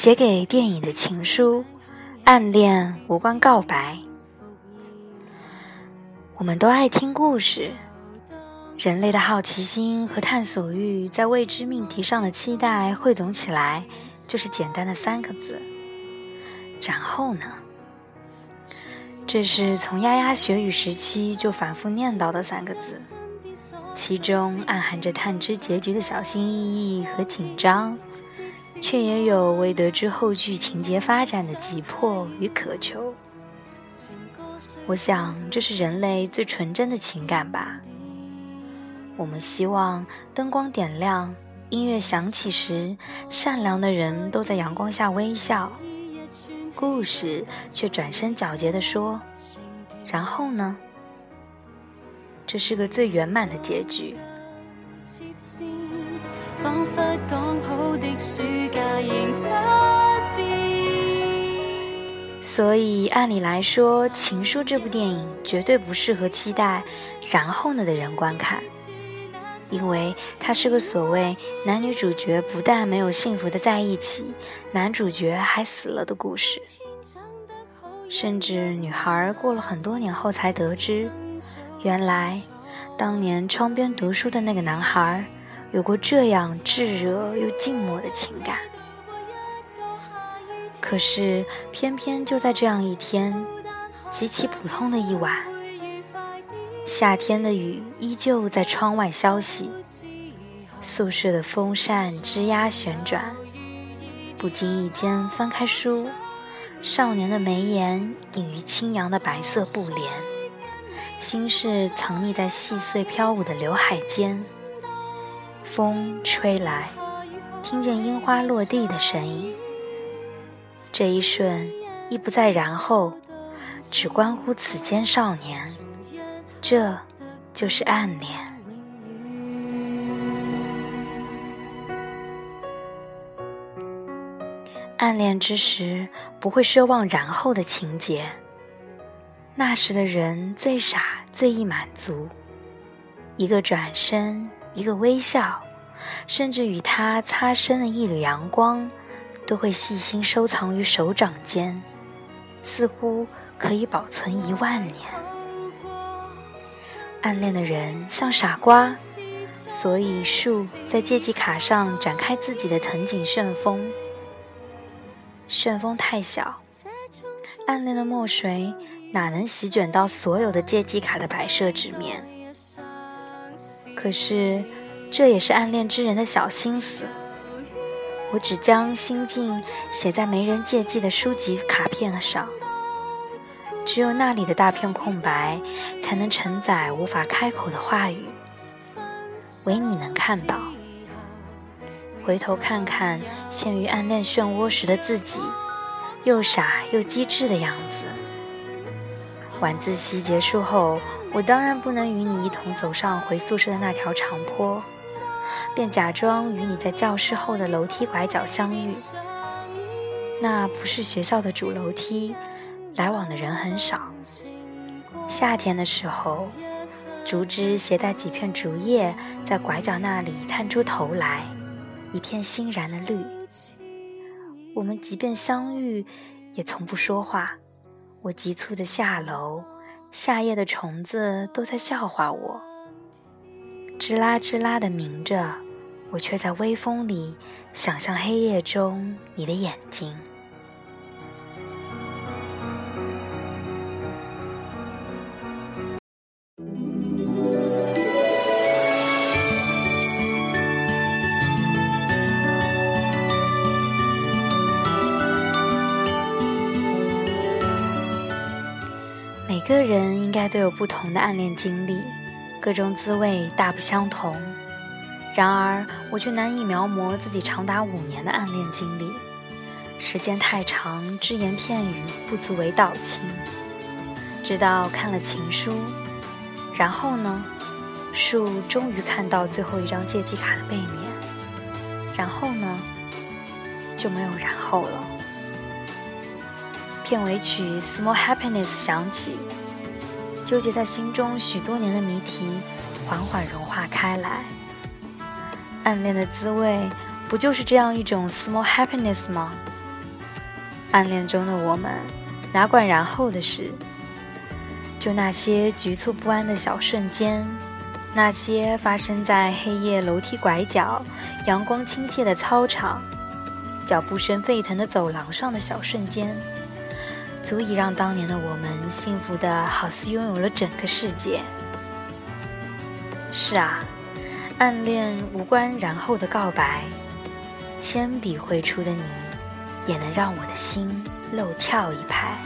写给电影的情书，暗恋无关告白。我们都爱听故事，人类的好奇心和探索欲，在未知命题上的期待汇总起来，就是简单的三个字。然后呢？这是从丫丫学语时期就反复念叨的三个字，其中暗含着探知结局的小心翼翼和紧张，却也有未得知后续情节发展的急迫与渴求。我想，这是人类最纯真的情感吧。我们希望灯光点亮，音乐响起时，善良的人都在阳光下微笑。故事却转身皎洁地说：“然后呢？这是个最圆满的结局。”仿佛讲好的暑假仍不变所以，按理来说，《情书》这部电影绝对不适合期待“然后呢”的人观看。因为它是个所谓男女主角不但没有幸福的在一起，男主角还死了的故事。甚至女孩过了很多年后才得知，原来当年窗边读书的那个男孩，有过这样炙热又静默的情感。可是偏偏就在这样一天，极其普通的一晚。夏天的雨依旧在窗外消息，宿舍的风扇吱呀旋转，不经意间翻开书，少年的眉眼隐于轻扬的白色布帘，心事藏匿在细碎飘舞的刘海间。风吹来，听见樱花落地的声音。这一瞬，亦不再然后，只关乎此间少年。这就是暗恋。暗恋之时，不会奢望然后的情节。那时的人最傻，最易满足。一个转身，一个微笑，甚至与他擦身的一缕阳光，都会细心收藏于手掌间，似乎可以保存一万年。暗恋的人像傻瓜，所以树在借记卡上展开自己的藤井旋风。旋风太小，暗恋的墨水哪能席卷到所有的借记卡的白色纸面？可是，这也是暗恋之人的小心思。我只将心境写在没人借记的书籍卡片上。只有那里的大片空白，才能承载无法开口的话语。唯你能看到。回头看看陷于暗恋漩涡时的自己，又傻又机智的样子。晚自习结束后，我当然不能与你一同走上回宿舍的那条长坡，便假装与你在教室后的楼梯拐角相遇。那不是学校的主楼梯。来往的人很少。夏天的时候，竹枝携带几片竹叶，在拐角那里探出头来，一片欣然的绿。我们即便相遇，也从不说话。我急促的下楼，夏夜的虫子都在笑话我，吱啦吱啦的鸣着，我却在微风里想象黑夜中你的眼睛。每个人应该都有不同的暗恋经历，各种滋味大不相同。然而，我却难以描摹自己长达五年的暗恋经历，时间太长，只言片语不足为道亲。直到看了情书，然后呢？树终于看到最后一张借记卡的背面，然后呢？就没有然后了。片尾曲《Small Happiness》响起。纠结在心中许多年的谜题，缓缓融化开来。暗恋的滋味，不就是这样一种 small happiness 吗？暗恋中的我们，哪管然后的事？就那些局促不安的小瞬间，那些发生在黑夜楼梯拐角、阳光倾泻的操场、脚步声沸腾的走廊上的小瞬间，足以让当年的我们幸福的好似拥有了整个世界。是啊，暗恋无关然后的告白，铅笔绘出的你，也能让我的心漏跳一拍。